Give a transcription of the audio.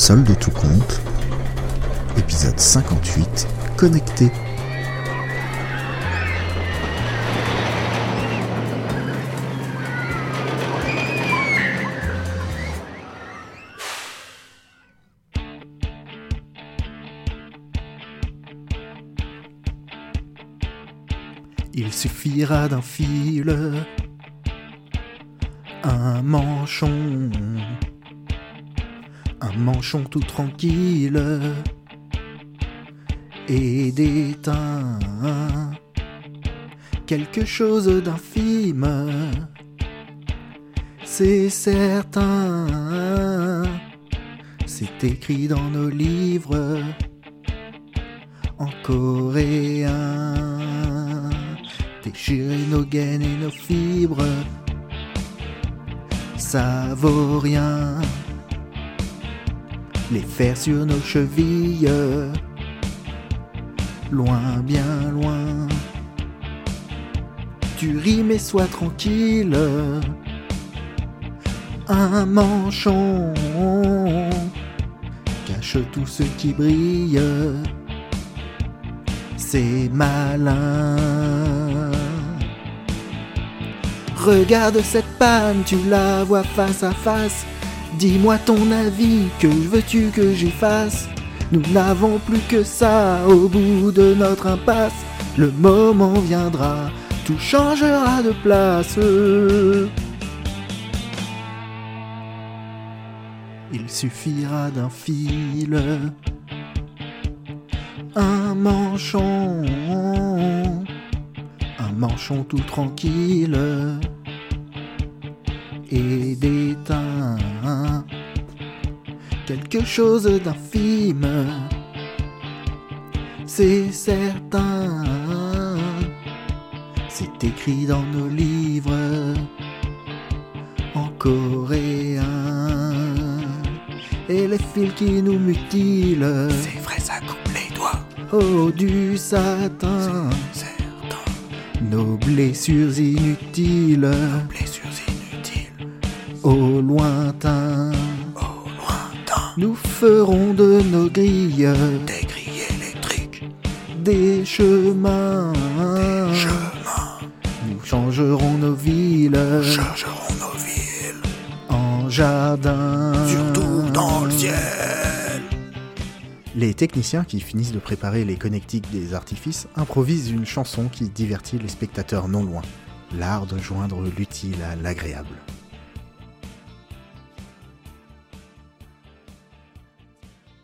Solde tout compte, épisode 58, connecté. Il suffira d'un fil, un manchon, un manchon tout tranquille et d'éteint quelque chose d'infime. C'est certain, c'est écrit dans nos livres en coréen. Déchirer nos gaines et nos fibres, ça vaut rien. Les faire sur nos chevilles, loin, bien loin. Tu ris mais sois tranquille. Un manchon cache tout ce qui brille. C'est malin. Regarde cette panne, tu la vois face à face. Dis-moi ton avis, que veux-tu que j'y fasse? Nous n'avons plus que ça au bout de notre impasse. Le moment viendra, tout changera de place. Il suffira d'un fil, un manchon, un manchon tout tranquille quelque chose d'infime. C'est certain, c'est écrit dans nos livres en coréen. Et les fils qui nous mutilent, C'est vrai, ça coupe les doigts. oh du satin, Certain. nos blessures inutiles, Blessures inutiles. au lointain. Nous ferons de nos grilles Des grilles électriques. des chemins. Chemins. Nous changerons nos villes Chargeront nos villes. en jardin. Surtout dans le ciel. Les techniciens qui finissent de préparer les connectiques des artifices improvisent une chanson qui divertit les spectateurs non loin. L'art de joindre l'utile à l'agréable.